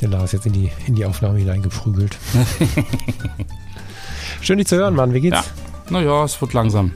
Der Lars jetzt in die, in die Aufnahme hineingeprügelt. schön, dich zu hören, Mann. Wie geht's? Ja. Naja, es wird langsam.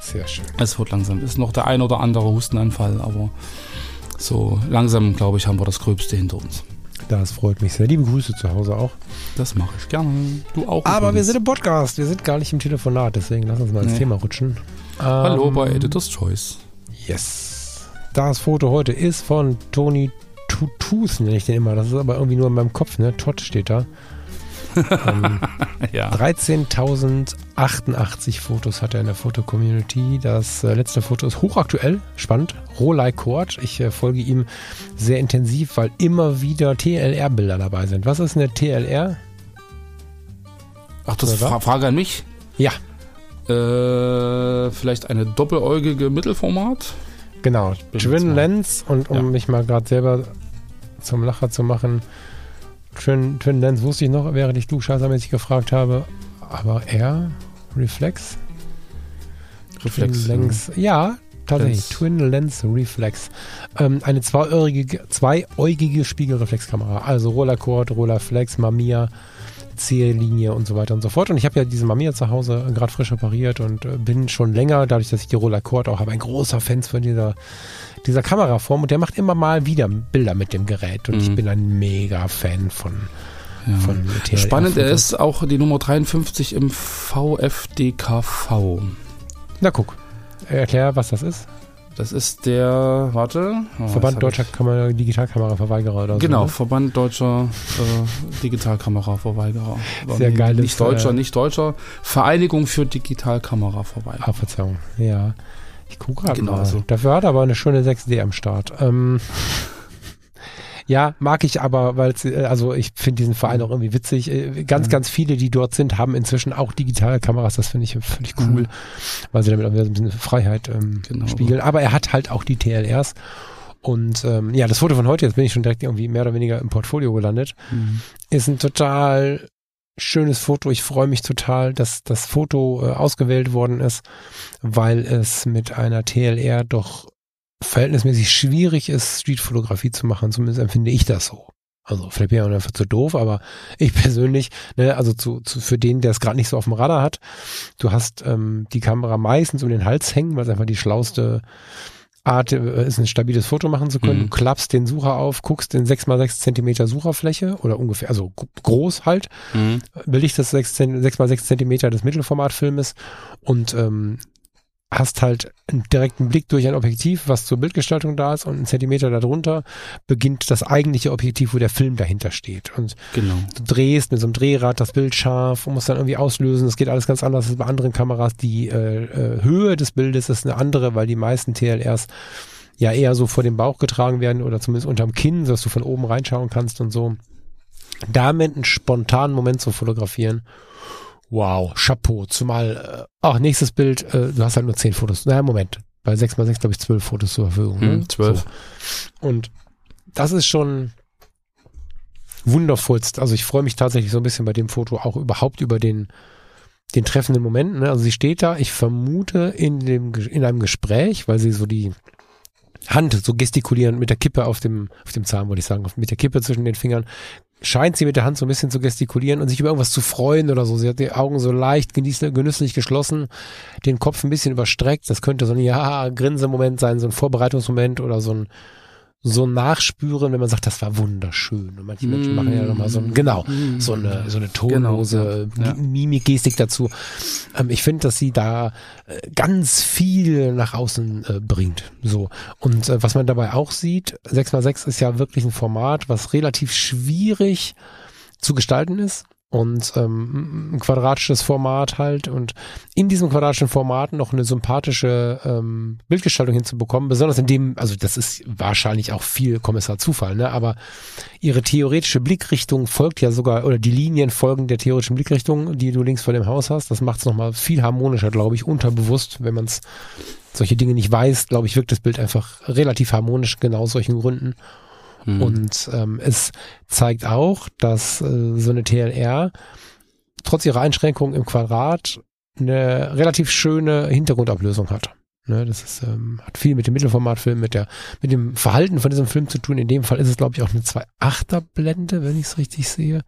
Sehr schön. Es wird langsam. Ist noch der ein oder andere Hustenanfall, aber so langsam, glaube ich, haben wir das Gröbste hinter uns. Das freut mich sehr. Liebe Grüße zu Hause auch. Das mache ich gerne. Du auch. Aber wir übrigens. sind im Podcast. Wir sind gar nicht im Telefonat. Deswegen lass uns mal ins Nee. Thema rutschen. Hallo Ähm, bei Editor's Choice. Yes. Das Foto heute ist von Tony Tutus, nenne ich den immer. Das ist aber irgendwie nur in meinem Kopf, ne? Todd steht da. ähm, Ja. 13.088 Fotos hat er in der Foto-Community. Das äh, letzte Foto ist hochaktuell, spannend. Rolei Kort. Ich äh, folge ihm sehr intensiv, weil immer wieder TLR-Bilder dabei sind. Was ist eine TLR? Ach, das ist? Fra Frage an mich. Ja, Äh, vielleicht eine doppeläugige Mittelformat? genau. Twin Lens und um Ja. mich mal gerade selber zum Lacher zu machen. Twin, Twin Lens wusste ich noch, während ich du scheißermäßig gefragt habe. Aber R? Reflex? Reflex. Twin Lens. Ja, tatsächlich. Lens. Twin Lens Reflex. Ähm, eine zweieugige, zweieugige Spiegelreflexkamera. Also Rollercord, Rollerflex, Mamiya, Zähllinie und so weiter und so fort. Und ich habe ja diese Mamiya zu Hause gerade frisch repariert und äh, bin schon länger, dadurch, dass ich die Rollercord auch habe, ein großer Fan von dieser, dieser Kameraform. Und der macht immer mal wieder Bilder mit dem Gerät. Und ich Mhm. bin ein mega Fan von, Ja. Spannend, er ist auch die Nummer 53 im VFDKV. Na guck, erklär, was das ist. Das ist der, warte. oh, Verband Deutscher Kamera Digitalkameraverweigerer oder Genau, so. ne? Verband Deutscher äh, Digitalkameraverweigerer. Sehr Nee, geiles, Nicht Deutscher, äh, nicht Deutscher. Vereinigung für Digitalkameraverweigerer. Ah, Verzeihung. Ja. Ich gucke gerade Genau mal. so. Dafür hat er aber eine schöne 6D am Start. Ähm, ja, mag ich aber, weil also ich finde diesen Verein auch irgendwie witzig. Äh, Ganz, Mhm. ganz viele, die dort sind, haben inzwischen auch digitale Kameras. Das finde ich völlig cool, Mhm. weil sie damit auch wieder so ein bisschen Freiheit ähm, Genau. spiegeln. Aber er hat halt auch die TLRs. Und ähm, ja, das Foto von heute, jetzt bin ich schon direkt irgendwie mehr oder weniger im Portfolio gelandet Mhm. ist ein total schönes Foto. Ich freue mich total, dass das Foto äh, ausgewählt worden ist, weil es mit einer TLR doch verhältnismäßig schwierig ist, Streetfotografie zu machen. Zumindest empfinde ich das so. Also vielleicht bin ich auch einfach zu doof, aber ich persönlich, ne, also zu, zu für den, der es gerade nicht so auf dem Radar hat, du hast ähm, die Kamera meistens um den Hals hängen, weil es einfach die schlauste Art äh, ist, ein stabiles Foto machen zu können. Mhm. Du klappst den Sucher auf, guckst in 6x6 Zentimeter Sucherfläche oder ungefähr, also gro- groß halt, Mhm. belichtest 6, Zent- 6x6 Zentimeter des Mittelformatfilmes und ähm, hast halt einen direkten Blick durch ein Objektiv, was zur Bildgestaltung da ist und einen Zentimeter darunter beginnt das eigentliche Objektiv, wo der Film dahinter steht. Und Genau. du drehst mit so einem Drehrad das Bild scharf und musst dann irgendwie auslösen. Das geht alles ganz anders als bei anderen Kameras. Die äh, äh, Höhe des Bildes ist eine andere, weil die meisten TLRs ja eher so vor dem Bauch getragen werden oder zumindest unterm Kinn, sodass du von oben reinschauen kannst und so. Damit einen spontanen Moment zu fotografieren. Wow, Chapeau. Zumal, äh, ach, nächstes Bild, äh, du hast halt nur zehn Fotos. Naja, Moment. Bei 6x6 glaube ich zwölf Fotos zur Verfügung. Ne? Hm, zwölf. So. Und das ist schon wundervollst. Also ich freue mich tatsächlich so ein bisschen bei dem Foto auch überhaupt über den, den treffenden Moment. Ne? Also sie steht da, ich vermute in dem, in einem Gespräch, weil sie so die Hand so gestikulieren mit der Kippe auf dem, auf dem Zahn, würde ich sagen, mit der Kippe zwischen den Fingern, scheint sie mit der Hand so ein bisschen zu gestikulieren und sich über irgendwas zu freuen oder so. Sie hat die Augen so leicht genüsslich geschlossen, den Kopf ein bisschen überstreckt. Das könnte so ein ja Grinsemoment sein, so ein Vorbereitungsmoment oder so ein so Nachspüren, wenn man sagt, das war wunderschön. Und manche Menschen machen ja nochmal so ein, genau, so eine, so eine tonlose Genau, ja. Mimikgestik dazu. Ähm, ich finde, dass sie da äh, ganz viel nach außen äh, bringt. So. Und äh, was man dabei auch sieht, 6x6 ist ja wirklich ein Format, was relativ schwierig zu gestalten ist. Und ähm, ein quadratisches Format halt und in diesem quadratischen Format noch eine sympathische ähm, Bildgestaltung hinzubekommen, besonders in dem, also das ist wahrscheinlich auch viel Kommissar Zufall, ne? aber ihre theoretische Blickrichtung folgt ja sogar, oder die Linien folgen der theoretischen Blickrichtung, die du links vor dem Haus hast. Das macht es nochmal viel harmonischer, glaube ich, unterbewusst, wenn man solche Dinge nicht weiß, glaube ich, wirkt das Bild einfach relativ harmonisch, genau aus solchen Gründen. Mhm. Und ähm, es zeigt auch, dass äh, so eine TLR trotz ihrer Einschränkungen im Quadrat eine relativ schöne Hintergrundablösung hat. Ne, das ist, ähm, hat viel mit dem Mittelformatfilm, mit der, mit dem Verhalten von diesem Film zu tun. In dem Fall ist es, glaube ich, auch eine 2.8er Blende, wenn ich es richtig sehe.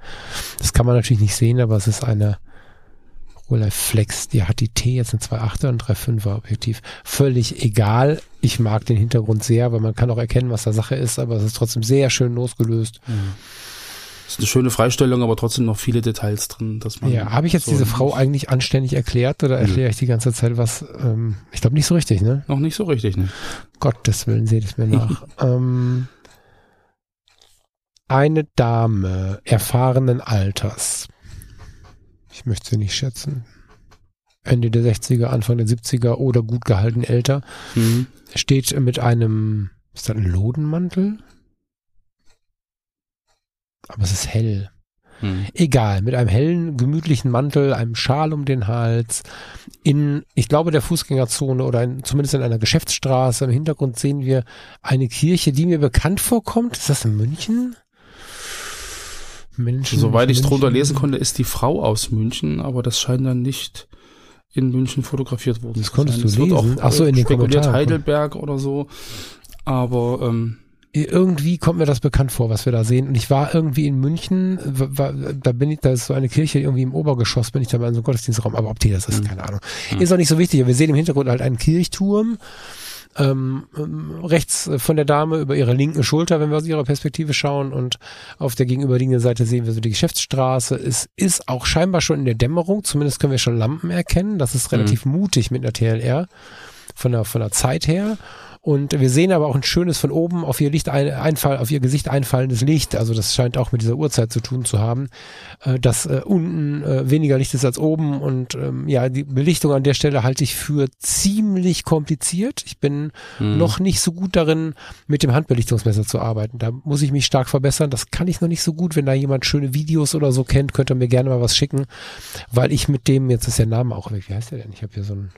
Das kann man natürlich nicht sehen, aber es ist eine Rolleiflex, Flex, die hat die T jetzt ein 2.8er und 3.5er Objektiv. Völlig egal. Ich mag den Hintergrund sehr, weil man kann auch erkennen, was da Sache ist, aber es ist trotzdem sehr schön losgelöst. Mhm. Das ist eine schöne Freistellung, aber trotzdem noch viele Details drin, dass man. Ja, habe ich jetzt so diese Frau eigentlich anständig erklärt oder erkläre ich die ganze Zeit was? Ähm, ich glaube nicht so richtig, ne? Noch nicht so richtig, ne? Gottes Willen, seht es mir nach. ähm, eine Dame erfahrenen Alters ich möchte sie nicht schätzen, Ende der 60er, Anfang der 70er oder gut gehalten älter, mhm. steht mit einem, ist das ein Lodenmantel? Aber es ist hell. Mhm. Egal, mit einem hellen, gemütlichen Mantel, einem Schal um den Hals, in, ich glaube, der Fußgängerzone oder in, zumindest in einer Geschäftsstraße. Im Hintergrund sehen wir eine Kirche, die mir bekannt vorkommt. Ist das in München? Menschen. Soweit ich drunter lesen konnte, ist die Frau aus München, aber das scheint dann nicht in München fotografiert worden. Das konntest du lesen. Auch, Ach so, in den Kommentaren. Heidelberg oder so. Aber ähm, irgendwie kommt mir das bekannt vor, was wir da sehen. Und ich war irgendwie in München, war, da bin ich, da ist so eine Kirche irgendwie im Obergeschoss, bin ich da mal in so einem Gottesdienstraum, aber ob die das ist, mhm. keine Ahnung. Mhm. Ist auch nicht so wichtig. Wir sehen im Hintergrund halt einen Kirchturm ähm, rechts von der Dame über ihre linken Schulter, wenn wir aus ihrer Perspektive schauen und auf der gegenüberliegenden Seite sehen wir so die Geschäftsstraße. Es ist auch scheinbar schon in der Dämmerung, zumindest können wir schon Lampen erkennen. Das ist relativ mhm. mutig mit einer TLR von der, von der Zeit her. Und wir sehen aber auch ein schönes von oben auf ihr Licht ein, Einfall, auf ihr Gesicht einfallendes Licht. Also das scheint auch mit dieser Uhrzeit zu tun zu haben, äh, dass äh, unten äh, weniger Licht ist als oben. Und ähm, ja, die Belichtung an der Stelle halte ich für ziemlich kompliziert. Ich bin hm. noch nicht so gut darin, mit dem Handbelichtungsmesser zu arbeiten. Da muss ich mich stark verbessern. Das kann ich noch nicht so gut. Wenn da jemand schöne Videos oder so kennt, könnt ihr mir gerne mal was schicken, weil ich mit dem, jetzt ist der Name auch weg, wie heißt der denn? Ich habe hier so ein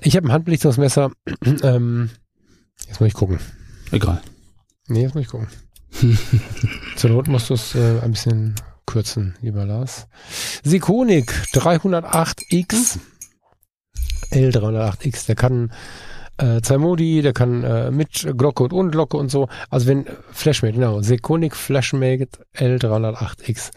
ich habe ein Handbelichtungsmesser. Ähm, jetzt muss ich gucken. Egal. Nee, jetzt muss ich gucken. Zur Not musst du es äh, ein bisschen kürzen, lieber Lars. Sikonik 308X. L308X, der kann äh, Modi, der kann äh, mit Glocke und ohne Glocke und so. Also wenn Flashmate, genau, Sekonic Flashmate L308X.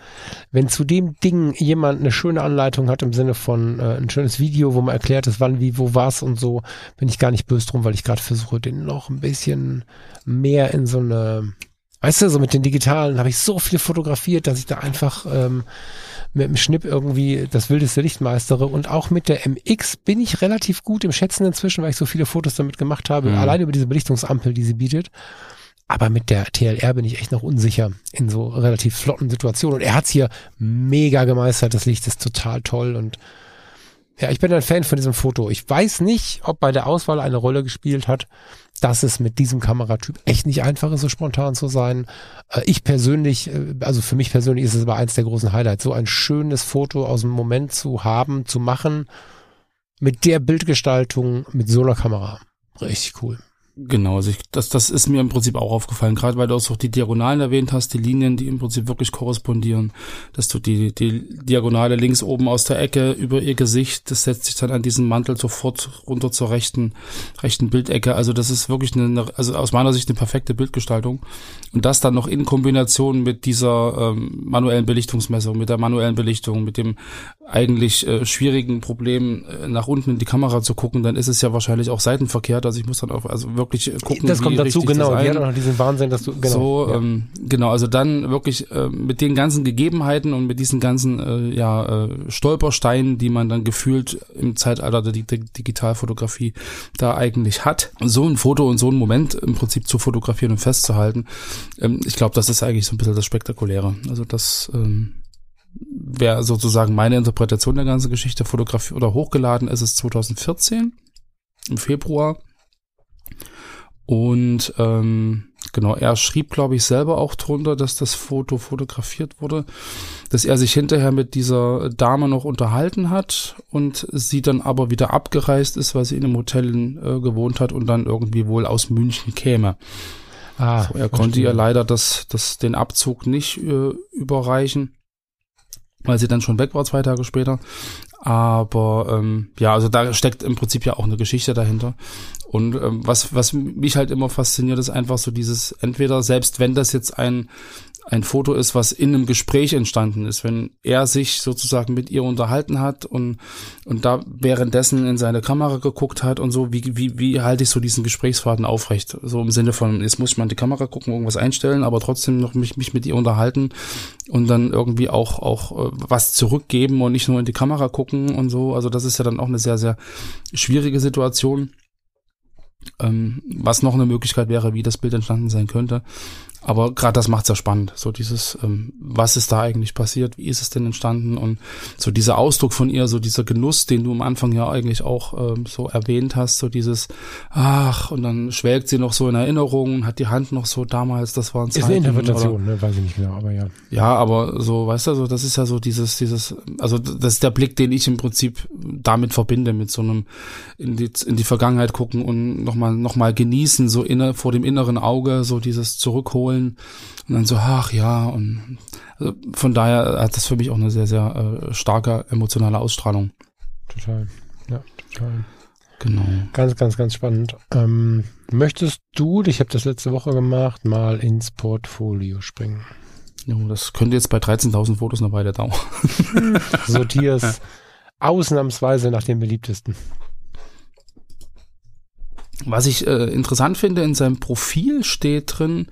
Wenn zu dem Ding jemand eine schöne Anleitung hat im Sinne von äh, ein schönes Video, wo man erklärt ist, wann, wie, wo was und so, bin ich gar nicht böse drum, weil ich gerade versuche, den noch ein bisschen mehr in so eine Weißt du, so mit den digitalen habe ich so viel fotografiert, dass ich da einfach ähm, mit dem Schnipp irgendwie das wildeste Licht meistere. Und auch mit der MX bin ich relativ gut im Schätzen inzwischen, weil ich so viele Fotos damit gemacht habe, mhm. allein über diese Belichtungsampel, die sie bietet. Aber mit der TLR bin ich echt noch unsicher in so relativ flotten Situationen. Und er hat's hier mega gemeistert. Das Licht ist total toll und ja, ich bin ein Fan von diesem Foto. Ich weiß nicht, ob bei der Auswahl eine Rolle gespielt hat, dass es mit diesem Kameratyp echt nicht einfach ist, so spontan zu sein. Äh, ich persönlich, äh, also für mich persönlich ist es aber eins der großen Highlights, so ein schönes Foto aus dem Moment zu haben, zu machen, mit der Bildgestaltung, mit so einer Kamera. Richtig cool. Genau, also ich, das, das ist mir im Prinzip auch aufgefallen, gerade weil du auch die Diagonalen erwähnt hast, die Linien, die im Prinzip wirklich korrespondieren, dass du die, die Diagonale links oben aus der Ecke über ihr Gesicht, das setzt sich dann an diesen Mantel sofort runter zur rechten, rechten Bildecke. Also das ist wirklich eine, also aus meiner Sicht eine perfekte Bildgestaltung. Und das dann noch in Kombination mit dieser ähm, manuellen Belichtungsmessung, mit der manuellen Belichtung, mit dem eigentlich äh, schwierigen Problem, äh, nach unten in die Kamera zu gucken, dann ist es ja wahrscheinlich auch seitenverkehrt. Also ich muss dann auch, also wirklich wirklich gucken. Das kommt dazu, genau. Die hat auch noch diesen Wahnsinn, dass du, genau. So, ja. ähm, genau, also dann wirklich äh, mit den ganzen Gegebenheiten und mit diesen ganzen, äh, ja, äh, Stolpersteinen, die man dann gefühlt im Zeitalter der, der Digitalfotografie da eigentlich hat, so ein Foto und so ein Moment im Prinzip zu fotografieren und festzuhalten, ähm, ich glaube, das ist eigentlich so ein bisschen das Spektakuläre. Also das, ähm, wäre sozusagen meine Interpretation der ganzen Geschichte. Fotografie oder hochgeladen ist es 2014 im Februar. Und ähm, genau, er schrieb, glaube ich, selber auch drunter, dass das Foto fotografiert wurde, dass er sich hinterher mit dieser Dame noch unterhalten hat und sie dann aber wieder abgereist ist, weil sie in einem Hotel äh, gewohnt hat und dann irgendwie wohl aus München käme. Ah, so, er konnte ihr leider das, das, den Abzug nicht äh, überreichen, weil sie dann schon weg war zwei Tage später. Aber ähm, ja, also da steckt im Prinzip ja auch eine Geschichte dahinter. Und ähm, was, was mich halt immer fasziniert, ist einfach so dieses, entweder selbst wenn das jetzt ein ein Foto ist, was in einem Gespräch entstanden ist, wenn er sich sozusagen mit ihr unterhalten hat und, und da währenddessen in seine Kamera geguckt hat und so, wie, wie, wie halte ich so diesen Gesprächsfaden aufrecht? So im Sinne von, jetzt muss ich mal in die Kamera gucken, irgendwas einstellen, aber trotzdem noch mich, mich mit ihr unterhalten und dann irgendwie auch, auch äh, was zurückgeben und nicht nur in die Kamera gucken und so. Also das ist ja dann auch eine sehr, sehr schwierige Situation. Ähm, was noch eine Möglichkeit wäre, wie das Bild entstanden sein könnte. Aber gerade das macht's ja spannend. So dieses, ähm, was ist da eigentlich passiert? Wie ist es denn entstanden? Und so dieser Ausdruck von ihr, so dieser Genuss, den du am Anfang ja eigentlich auch ähm, so erwähnt hast, so dieses, ach, und dann schwelgt sie noch so in Erinnerungen, hat die Hand noch so damals, das waren Zeiten. Ist eine Interpretation, oder, ne? Weiß ich nicht genau, aber ja. Ja, aber so, weißt du, so, das ist ja so dieses, dieses, also das ist der Blick, den ich im Prinzip damit verbinde, mit so einem in die, in die Vergangenheit gucken und nochmal, nochmal genießen, so inner, vor dem inneren Auge, so dieses Zurückholen wollen. Und dann so, ach ja, und also von daher hat das für mich auch eine sehr, sehr äh, starke emotionale Ausstrahlung. Total, ja, total. Genau. Ganz, ganz, ganz spannend. Ähm, möchtest du, ich habe das letzte Woche gemacht, mal ins Portfolio springen? Ja, das könnte jetzt bei 13.000 Fotos eine Weile dauern. Sortierst ausnahmsweise nach den beliebtesten. Was ich äh, interessant finde, in seinem Profil steht drin,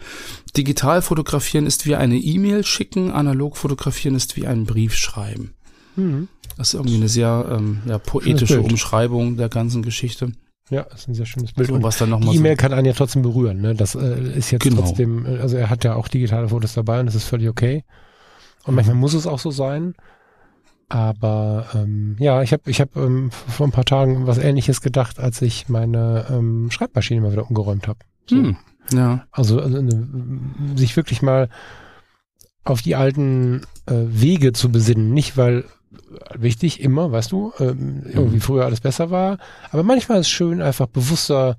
digital fotografieren ist wie eine E-Mail schicken, analog fotografieren ist wie einen Brief schreiben. Mhm. Das ist irgendwie eine sehr ähm, ja, poetische Umschreibung der ganzen Geschichte. Ja, das ist ein sehr schönes Bild. So, was dann noch die E-Mail so kann einen ja trotzdem berühren. Ne? Das äh, ist jetzt genau. trotzdem, also er hat ja auch digitale Fotos dabei und das ist völlig okay. Und manchmal muss es auch so sein. Aber ähm, ja, ich habe ich hab, ähm, vor ein paar Tagen was ähnliches gedacht, als ich meine ähm, Schreibmaschine mal wieder umgeräumt habe. So. Hm, ja. Also, also ne, sich wirklich mal auf die alten äh, Wege zu besinnen. Nicht, weil wichtig, immer, weißt du, ähm, irgendwie mhm. früher alles besser war. Aber manchmal ist es schön, einfach bewusster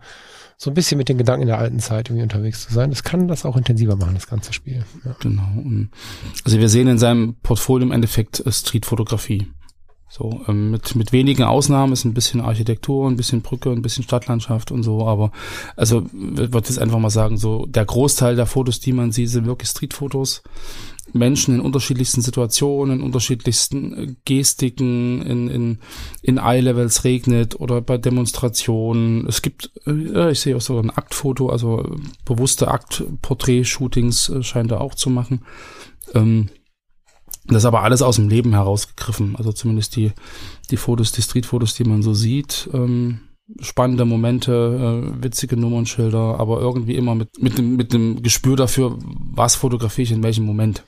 so ein bisschen mit den Gedanken in der alten Zeit irgendwie unterwegs zu sein. Das kann das auch intensiver machen, das ganze Spiel. Ja. Genau. Also wir sehen in seinem Portfolio im Endeffekt äh, Streetfotografie. So, ähm, mit, mit wenigen Ausnahmen ist ein bisschen Architektur, ein bisschen Brücke, ein bisschen Stadtlandschaft und so, aber also ich würde jetzt einfach mal sagen, so der Großteil der Fotos, die man sieht, sind wirklich Streetfotos. Menschen in unterschiedlichsten Situationen, in unterschiedlichsten äh, Gestiken, in, in, in Eye-Levels regnet oder bei Demonstrationen. Es gibt, äh, ich sehe auch so ein Aktfoto, also bewusste Aktporträt-Shootings äh, scheint er auch zu machen. Ähm, das ist aber alles aus dem Leben herausgegriffen. Also zumindest die, die Fotos, die Street-Fotos, die man so sieht. Ähm, spannende Momente, äh, witzige Nummernschilder, aber irgendwie immer mit, mit, dem, mit dem Gespür dafür, was fotografiere ich in welchem Moment.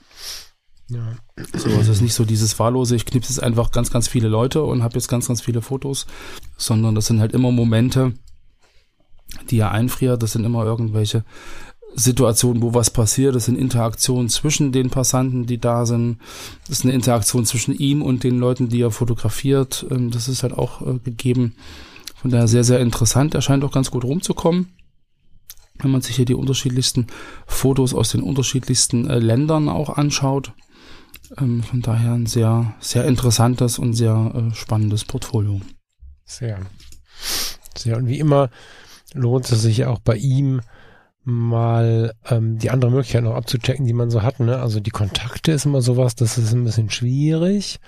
Ja. So, also es ist nicht so dieses wahllose, ich knipse jetzt einfach ganz, ganz viele Leute und habe jetzt ganz, ganz viele Fotos, sondern das sind halt immer Momente, die er einfriert. Das sind immer irgendwelche Situationen, wo was passiert. Das sind Interaktionen zwischen den Passanten, die da sind. Das ist eine Interaktion zwischen ihm und den Leuten, die er fotografiert. Ähm, das ist halt auch äh, gegeben. Von daher sehr, sehr interessant. Er scheint auch ganz gut rumzukommen wenn man sich hier die unterschiedlichsten Fotos aus den unterschiedlichsten äh, Ländern auch anschaut. Ähm, von daher ein sehr, sehr interessantes und sehr äh, spannendes Portfolio. Sehr. Sehr. Und wie immer lohnt es sich auch bei ihm mal ähm, die andere Möglichkeit noch abzuchecken, die man so hat. Ne? Also die Kontakte ist immer sowas, das ist ein bisschen schwierig.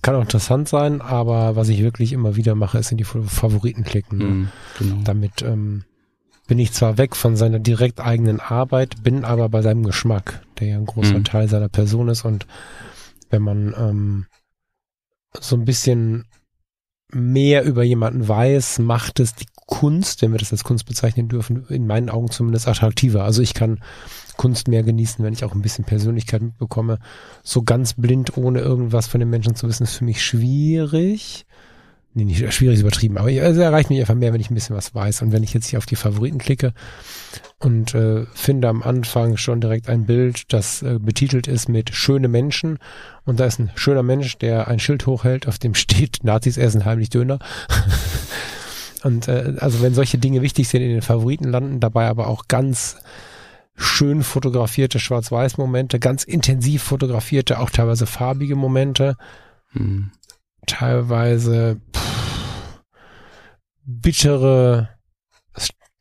Kann auch interessant sein, aber was ich wirklich immer wieder mache, ist in die Favoriten klicken. Ne? Mm, genau. Damit ähm, bin ich zwar weg von seiner direkt eigenen Arbeit, bin aber bei seinem Geschmack, der ja ein großer mm. Teil seiner Person ist und wenn man ähm, so ein bisschen mehr über jemanden weiß, macht es die Kunst, wenn wir das als Kunst bezeichnen dürfen, in meinen Augen zumindest attraktiver. Also ich kann Kunst mehr genießen, wenn ich auch ein bisschen Persönlichkeit mitbekomme. So ganz blind, ohne irgendwas von den Menschen zu wissen, ist für mich schwierig. Nee, nicht schwierig ist übertrieben, aber es erreicht mich einfach mehr, wenn ich ein bisschen was weiß. Und wenn ich jetzt hier auf die Favoriten klicke und äh, finde am Anfang schon direkt ein Bild, das äh, betitelt ist mit schöne Menschen und da ist ein schöner Mensch, der ein Schild hochhält, auf dem steht, Nazis essen heimlich Döner. und äh, also wenn solche Dinge wichtig sind in den Favoriten landen, dabei aber auch ganz schön fotografierte Schwarz-Weiß-Momente, ganz intensiv fotografierte, auch teilweise farbige Momente, hm. teilweise pff, bittere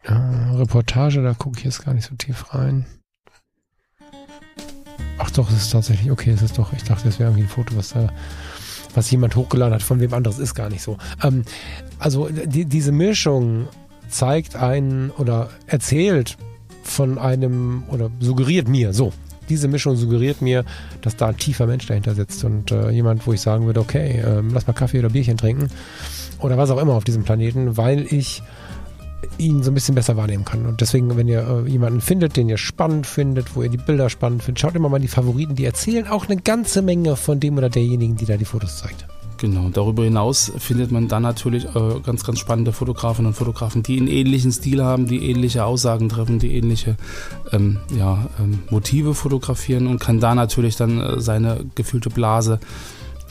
Reportage, da gucke ich jetzt gar nicht so tief rein. Ach doch, es ist tatsächlich, okay, es ist doch, ich dachte, es wäre irgendwie ein Foto, was da, was jemand hochgeladen hat, von wem anderes ist gar nicht so. Ähm, also die, diese Mischung zeigt einen oder erzählt von einem oder suggeriert mir, so, diese Mischung suggeriert mir, dass da ein tiefer Mensch dahinter sitzt und äh, jemand, wo ich sagen würde, okay, äh, lass mal Kaffee oder Bierchen trinken oder was auch immer auf diesem Planeten, weil ich ihn so ein bisschen besser wahrnehmen kann. Und deswegen, wenn ihr äh, jemanden findet, den ihr spannend findet, wo ihr die Bilder spannend findet, schaut immer mal die Favoriten, die erzählen auch eine ganze Menge von dem oder derjenigen, die da die Fotos zeigt. Genau, darüber hinaus findet man dann natürlich äh, ganz, ganz spannende Fotografen und Fotografen, die einen ähnlichen Stil haben, die ähnliche Aussagen treffen, die ähnliche ähm, ja, ähm, Motive fotografieren und kann da natürlich dann äh, seine gefühlte Blase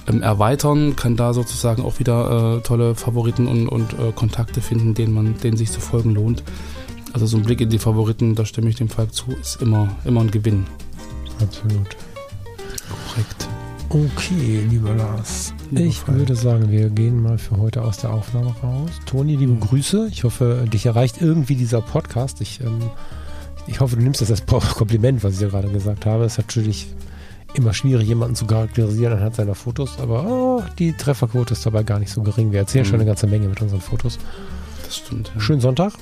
ähm, erweitern, kann da sozusagen auch wieder äh, tolle Favoriten und, und äh, Kontakte finden, denen man, denen sich zu folgen lohnt. Also so ein Blick in die Favoriten, da stimme ich dem Falk zu, ist immer, immer ein Gewinn. Absolut. Korrekt. Okay, lieber Lars. Lieber ich Fall. würde sagen, wir gehen mal für heute aus der Aufnahme raus. Toni, liebe Grüße. Ich hoffe, dich erreicht irgendwie dieser Podcast. Ich, ähm, ich hoffe, du nimmst das als Kompliment, was ich dir gerade gesagt habe. Es ist natürlich immer schwierig, jemanden zu charakterisieren anhand seiner Fotos, aber oh, die Trefferquote ist dabei gar nicht so gering. Wir erzählen mhm. schon eine ganze Menge mit unseren Fotos. Das stimmt. Ja. Schönen Sonntag.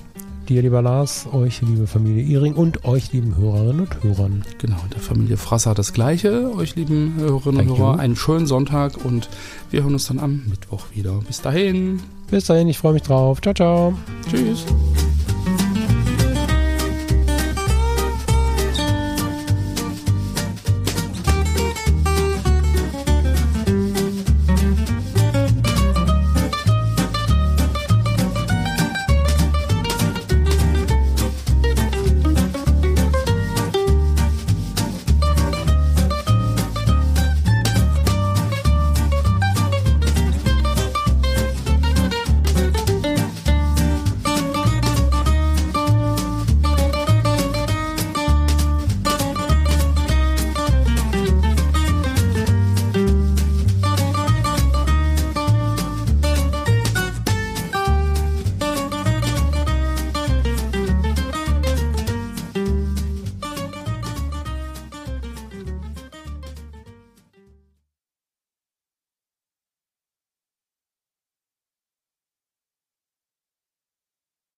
Dir, lieber Lars, euch, liebe Familie Iring und euch, lieben Hörerinnen und Hörern. Genau, der Familie Frasser das Gleiche. Euch, lieben Hörerinnen und Hörer, einen schönen Sonntag und wir hören uns dann am Mittwoch wieder. Bis dahin. Bis dahin, ich freue mich drauf. Ciao, ciao. Tschüss.